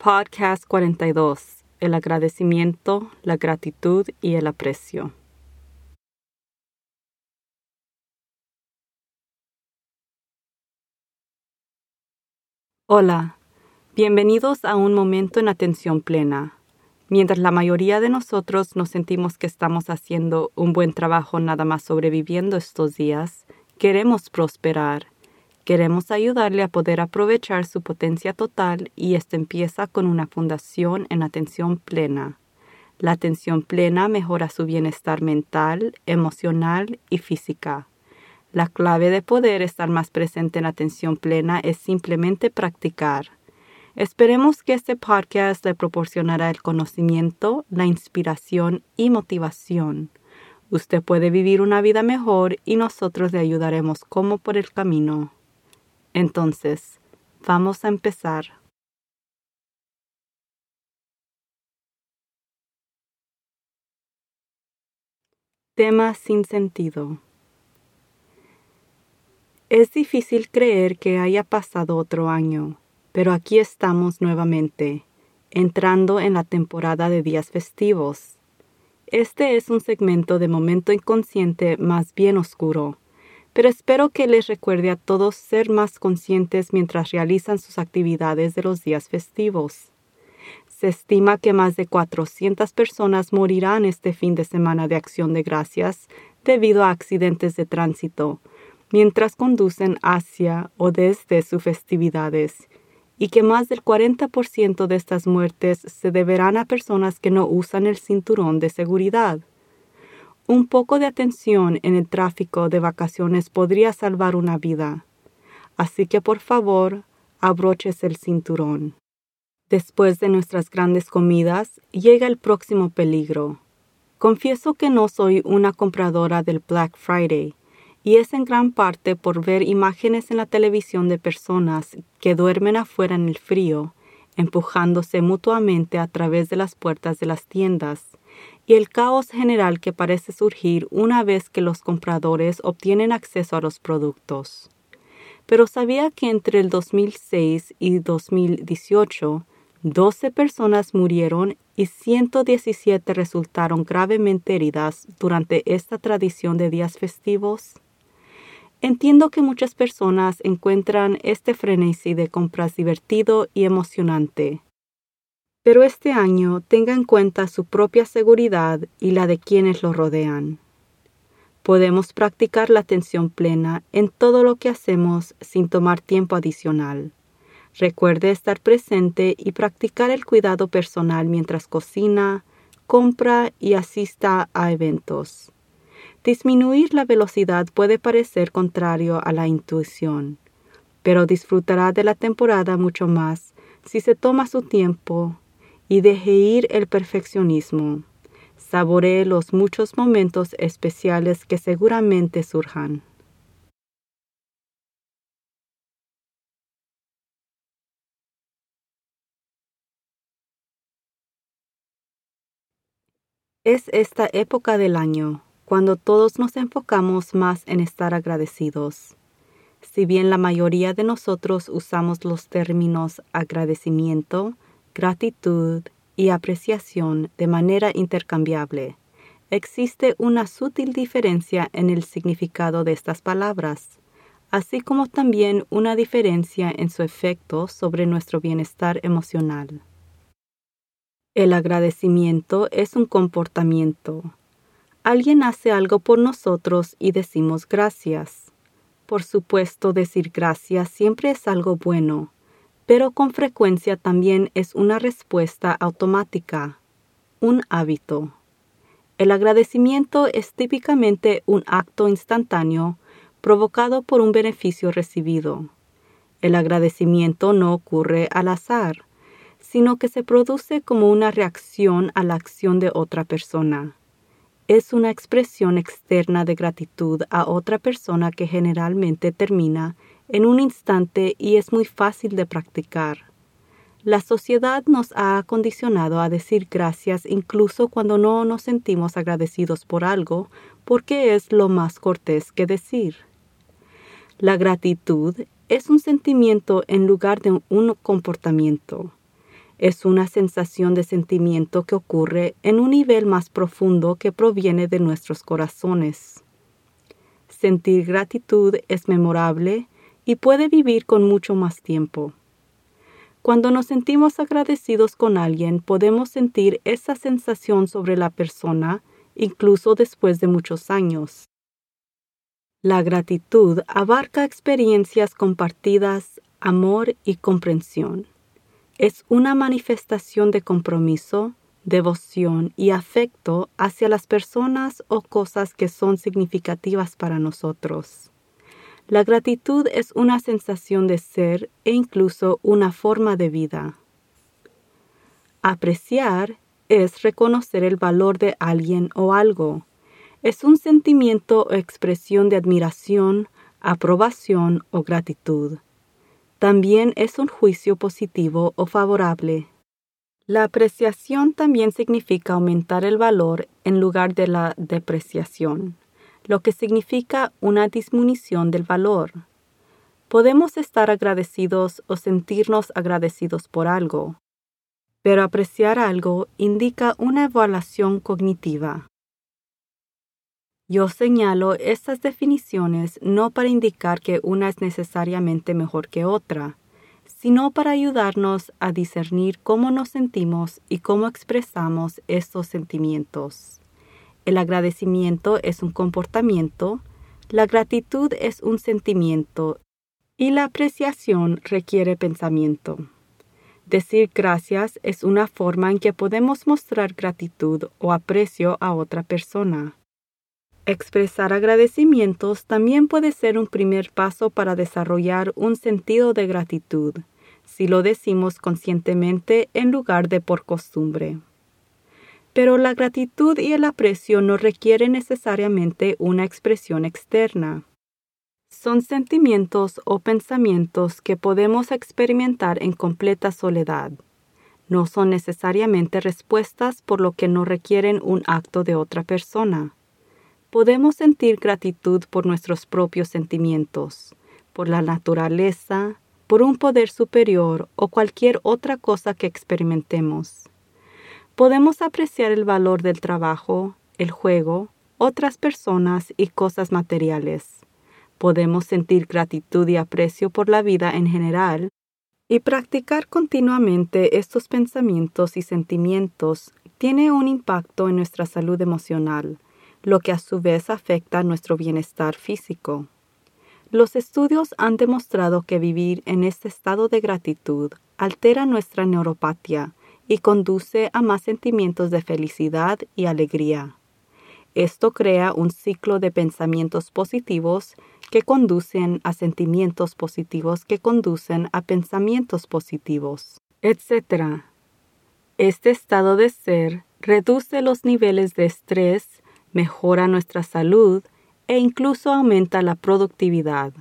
Podcast 42. El agradecimiento, la gratitud y el aprecio. Hola, bienvenidos a un momento en atención plena. Mientras la mayoría de nosotros nos sentimos que estamos haciendo un buen trabajo nada más sobreviviendo estos días, queremos prosperar Queremos ayudarle a poder aprovechar su potencia total y esto empieza con una fundación en atención plena. La atención plena mejora su bienestar mental, emocional y física. La clave de poder estar más presente en atención plena es simplemente practicar. Esperemos que este podcast le proporcionará el conocimiento, la inspiración y motivación. Usted puede vivir una vida mejor y nosotros le ayudaremos como por el camino. Entonces, vamos a empezar. Tema sin sentido. Es difícil creer que haya pasado otro año, pero aquí estamos nuevamente, entrando en la temporada de días festivos. Este es un segmento de momento inconsciente más bien oscuro, pero espero que les recuerde a todos ser más conscientes mientras realizan sus actividades de los días festivos. Se estima que más de 400 personas morirán este fin de semana de acción de gracias debido a accidentes de tránsito, mientras conducen hacia o desde sus festividades, y que más del 40% de estas muertes se deberán a personas que no usan el cinturón de seguridad. Un poco de atención en el tráfico de vacaciones podría salvar una vida. Así que por favor, abroches el cinturón. Después de nuestras grandes comidas, llega el próximo peligro. Confieso que no soy una compradora del Black Friday, y es en gran parte por ver imágenes en la televisión de personas que duermen afuera en el frío, empujándose mutuamente a través de las puertas de las tiendas, y el caos general que parece surgir una vez que los compradores obtienen acceso a los productos. Pero sabía que entre el 2006 y 2018, 12 personas murieron y 117 resultaron gravemente heridas durante esta tradición de días festivos. Entiendo que muchas personas encuentran este frenesí de compras divertido y emocionante, pero este año tenga en cuenta su propia seguridad y la de quienes lo rodean. Podemos practicar la atención plena en todo lo que hacemos sin tomar tiempo adicional. Recuerde estar presente y practicar el cuidado personal mientras cocina, compra y asista a eventos. Disminuir la velocidad puede parecer contrario a la intuición, pero disfrutará de la temporada mucho más si se toma su tiempo y deje ir el perfeccionismo. Saboree los muchos momentos especiales que seguramente surjan. Es esta época del año cuando todos nos enfocamos más en estar agradecidos. Si bien la mayoría de nosotros usamos los términos agradecimiento, gratitud y apreciación de manera intercambiable. Existe una sutil diferencia en el significado de estas palabras, así como también una diferencia en su efecto sobre nuestro bienestar emocional. El agradecimiento es un comportamiento. Alguien hace algo por nosotros y decimos gracias. Por supuesto, decir gracias siempre es algo bueno, pero con frecuencia también es una respuesta automática, un hábito. El agradecimiento es típicamente un acto instantáneo provocado por un beneficio recibido. El agradecimiento no ocurre al azar, sino que se produce como una reacción a la acción de otra persona. Es una expresión externa de gratitud a otra persona que generalmente termina en un instante y es muy fácil de practicar. La sociedad nos ha acondicionado a decir gracias incluso cuando no nos sentimos agradecidos por algo, porque es lo más cortés que decir. La gratitud es un sentimiento en lugar de un comportamiento. Es una sensación de sentimiento que ocurre en un nivel más profundo que proviene de nuestros corazones. Sentir gratitud es memorable y puede vivir con mucho más tiempo. Cuando nos sentimos agradecidos con alguien, podemos sentir esa sensación sobre la persona incluso después de muchos años. La gratitud abarca experiencias compartidas, amor y comprensión es una manifestación de compromiso, devoción y afecto hacia las personas o cosas que son significativas para nosotros. La gratitud es una sensación de ser e incluso una forma de vida. Apreciar es reconocer el valor de alguien o algo. Es un sentimiento o expresión de admiración, aprobación o gratitud también es un juicio positivo o favorable. La apreciación también significa aumentar el valor en lugar de la depreciación, lo que significa una disminución del valor. Podemos estar agradecidos o sentirnos agradecidos por algo, pero apreciar algo indica una evaluación cognitiva. Yo señalo estas definiciones no para indicar que una es necesariamente mejor que otra, sino para ayudarnos a discernir cómo nos sentimos y cómo expresamos estos sentimientos. El agradecimiento es un comportamiento, la gratitud es un sentimiento y la apreciación requiere pensamiento. Decir gracias es una forma en que podemos mostrar gratitud o aprecio a otra persona. Expresar agradecimientos también puede ser un primer paso para desarrollar un sentido de gratitud, si lo decimos conscientemente en lugar de por costumbre. Pero la gratitud y el aprecio no requieren necesariamente una expresión externa. Son sentimientos o pensamientos que podemos experimentar en completa soledad. No son necesariamente respuestas por lo que no requieren un acto de otra persona podemos sentir gratitud por nuestros propios sentimientos, por la naturaleza, por un poder superior o cualquier otra cosa que experimentemos. Podemos apreciar el valor del trabajo, el juego, otras personas y cosas materiales. Podemos sentir gratitud y aprecio por la vida en general y practicar continuamente estos pensamientos y sentimientos tiene un impacto en nuestra salud emocional lo que a su vez afecta nuestro bienestar físico. Los estudios han demostrado que vivir en este estado de gratitud altera nuestra neuropatía y conduce a más sentimientos de felicidad y alegría. Esto crea un ciclo de pensamientos positivos que conducen a sentimientos positivos que conducen a pensamientos positivos, etc. Este estado de ser reduce los niveles de estrés mejora nuestra salud e incluso aumenta la productividad.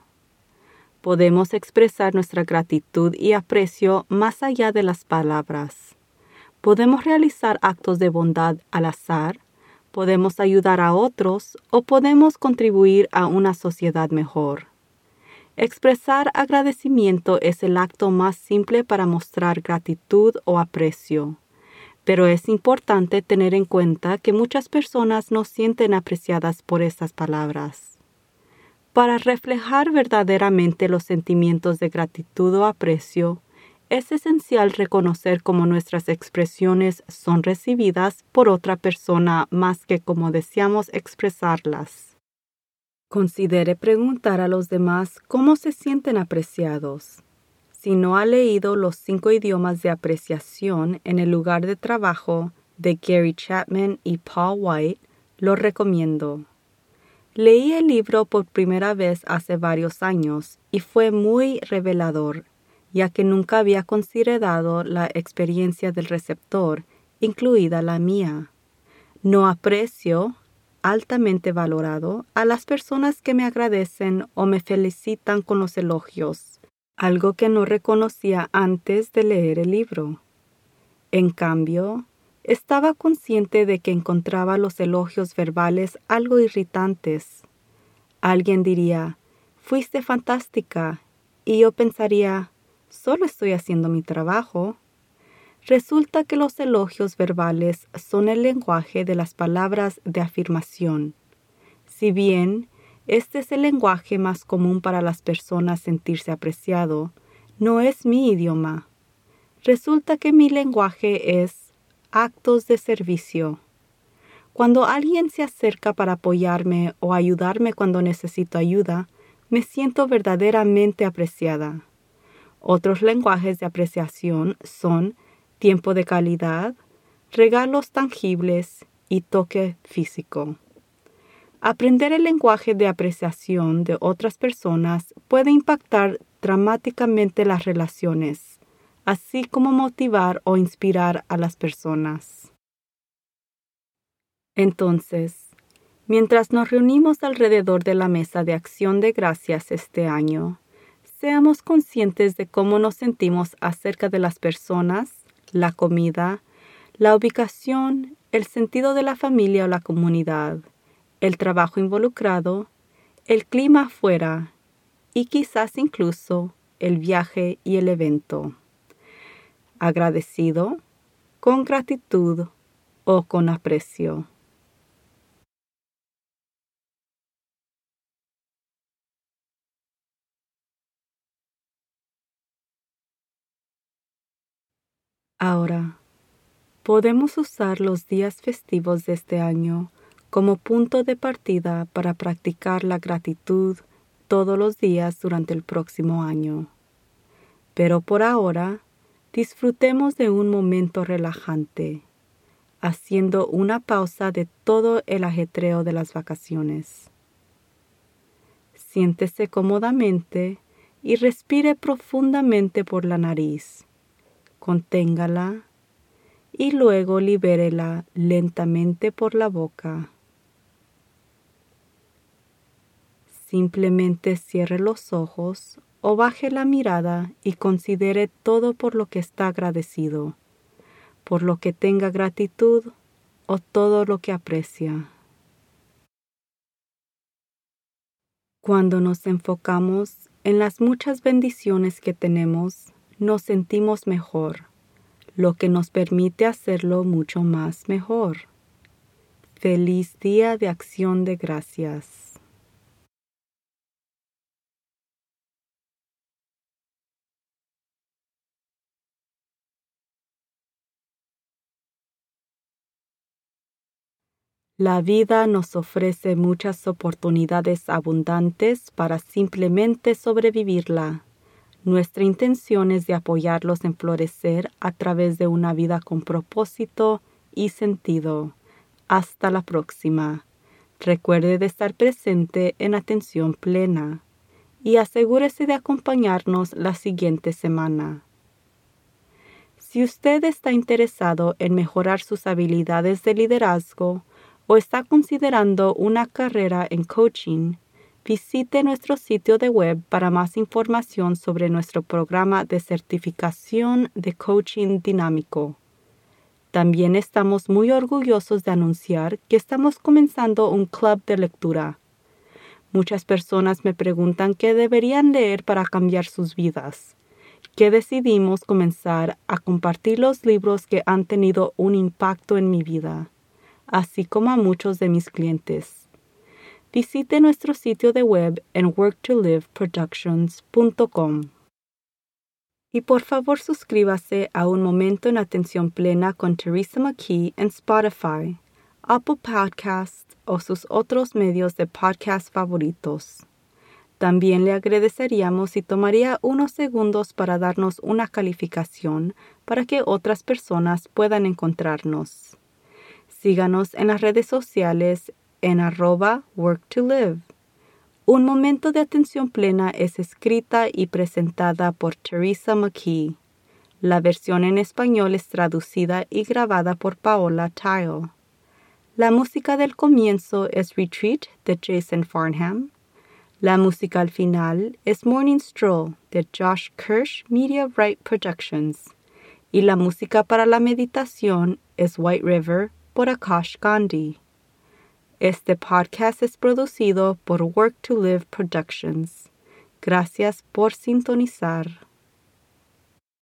Podemos expresar nuestra gratitud y aprecio más allá de las palabras. Podemos realizar actos de bondad al azar, podemos ayudar a otros o podemos contribuir a una sociedad mejor. Expresar agradecimiento es el acto más simple para mostrar gratitud o aprecio pero es importante tener en cuenta que muchas personas no sienten apreciadas por estas palabras. Para reflejar verdaderamente los sentimientos de gratitud o aprecio, es esencial reconocer cómo nuestras expresiones son recibidas por otra persona más que como deseamos expresarlas. Considere preguntar a los demás cómo se sienten apreciados. Si no ha leído Los cinco idiomas de apreciación en el lugar de trabajo de Gary Chapman y Paul White, lo recomiendo. Leí el libro por primera vez hace varios años y fue muy revelador, ya que nunca había considerado la experiencia del receptor, incluida la mía. No aprecio, altamente valorado, a las personas que me agradecen o me felicitan con los elogios algo que no reconocía antes de leer el libro. En cambio, estaba consciente de que encontraba los elogios verbales algo irritantes. Alguien diría, fuiste fantástica, y yo pensaría, solo estoy haciendo mi trabajo. Resulta que los elogios verbales son el lenguaje de las palabras de afirmación. Si bien este es el lenguaje más común para las personas sentirse apreciado, no es mi idioma. Resulta que mi lenguaje es actos de servicio. Cuando alguien se acerca para apoyarme o ayudarme cuando necesito ayuda, me siento verdaderamente apreciada. Otros lenguajes de apreciación son tiempo de calidad, regalos tangibles y toque físico. Aprender el lenguaje de apreciación de otras personas puede impactar dramáticamente las relaciones, así como motivar o inspirar a las personas. Entonces, mientras nos reunimos alrededor de la mesa de acción de gracias este año, seamos conscientes de cómo nos sentimos acerca de las personas la comida, la ubicación, el sentido de la familia o la comunidad, el trabajo involucrado, el clima afuera y quizás incluso el viaje y el evento. Agradecido, con gratitud o con aprecio. Ahora, podemos usar los días festivos de este año como punto de partida para practicar la gratitud todos los días durante el próximo año. Pero por ahora, disfrutemos de un momento relajante, haciendo una pausa de todo el ajetreo de las vacaciones. Siéntese cómodamente y respire profundamente por la nariz conténgala y luego libérela lentamente por la boca. Simplemente cierre los ojos o baje la mirada y considere todo por lo que está agradecido, por lo que tenga gratitud o todo lo que aprecia. Cuando nos enfocamos en las muchas bendiciones que tenemos, nos sentimos mejor, lo que nos permite hacerlo mucho más mejor. Feliz día de acción de gracias. La vida nos ofrece muchas oportunidades abundantes para simplemente sobrevivirla. Nuestra intención es de apoyarlos en florecer a través de una vida con propósito y sentido. Hasta la próxima. Recuerde de estar presente en atención plena y asegúrese de acompañarnos la siguiente semana. Si usted está interesado en mejorar sus habilidades de liderazgo o está considerando una carrera en coaching, Visite nuestro sitio de web para más información sobre nuestro programa de certificación de coaching dinámico. También estamos muy orgullosos de anunciar que estamos comenzando un club de lectura. Muchas personas me preguntan qué deberían leer para cambiar sus vidas. Que decidimos comenzar a compartir los libros que han tenido un impacto en mi vida, así como a muchos de mis clientes visite nuestro sitio de web en worktoliveproductions.com. Y por favor suscríbase a Un Momento en Atención Plena con Teresa McKee en Spotify, Apple Podcasts o sus otros medios de podcast favoritos. También le agradeceríamos si tomaría unos segundos para darnos una calificación para que otras personas puedan encontrarnos. Síganos en las redes sociales en arroba work to live. Un momento de atención plena es escrita y presentada por Teresa McKee. La versión en español es traducida y grabada por Paola Tile. La música del comienzo es Retreat de Jason Farnham. La música al final es Morning Stroll de Josh Kirsch Media Right Productions. Y la música para la meditación es White River por Akash Gandhi. Este podcast es producido por Work to Live Productions. Gracias por sintonizar.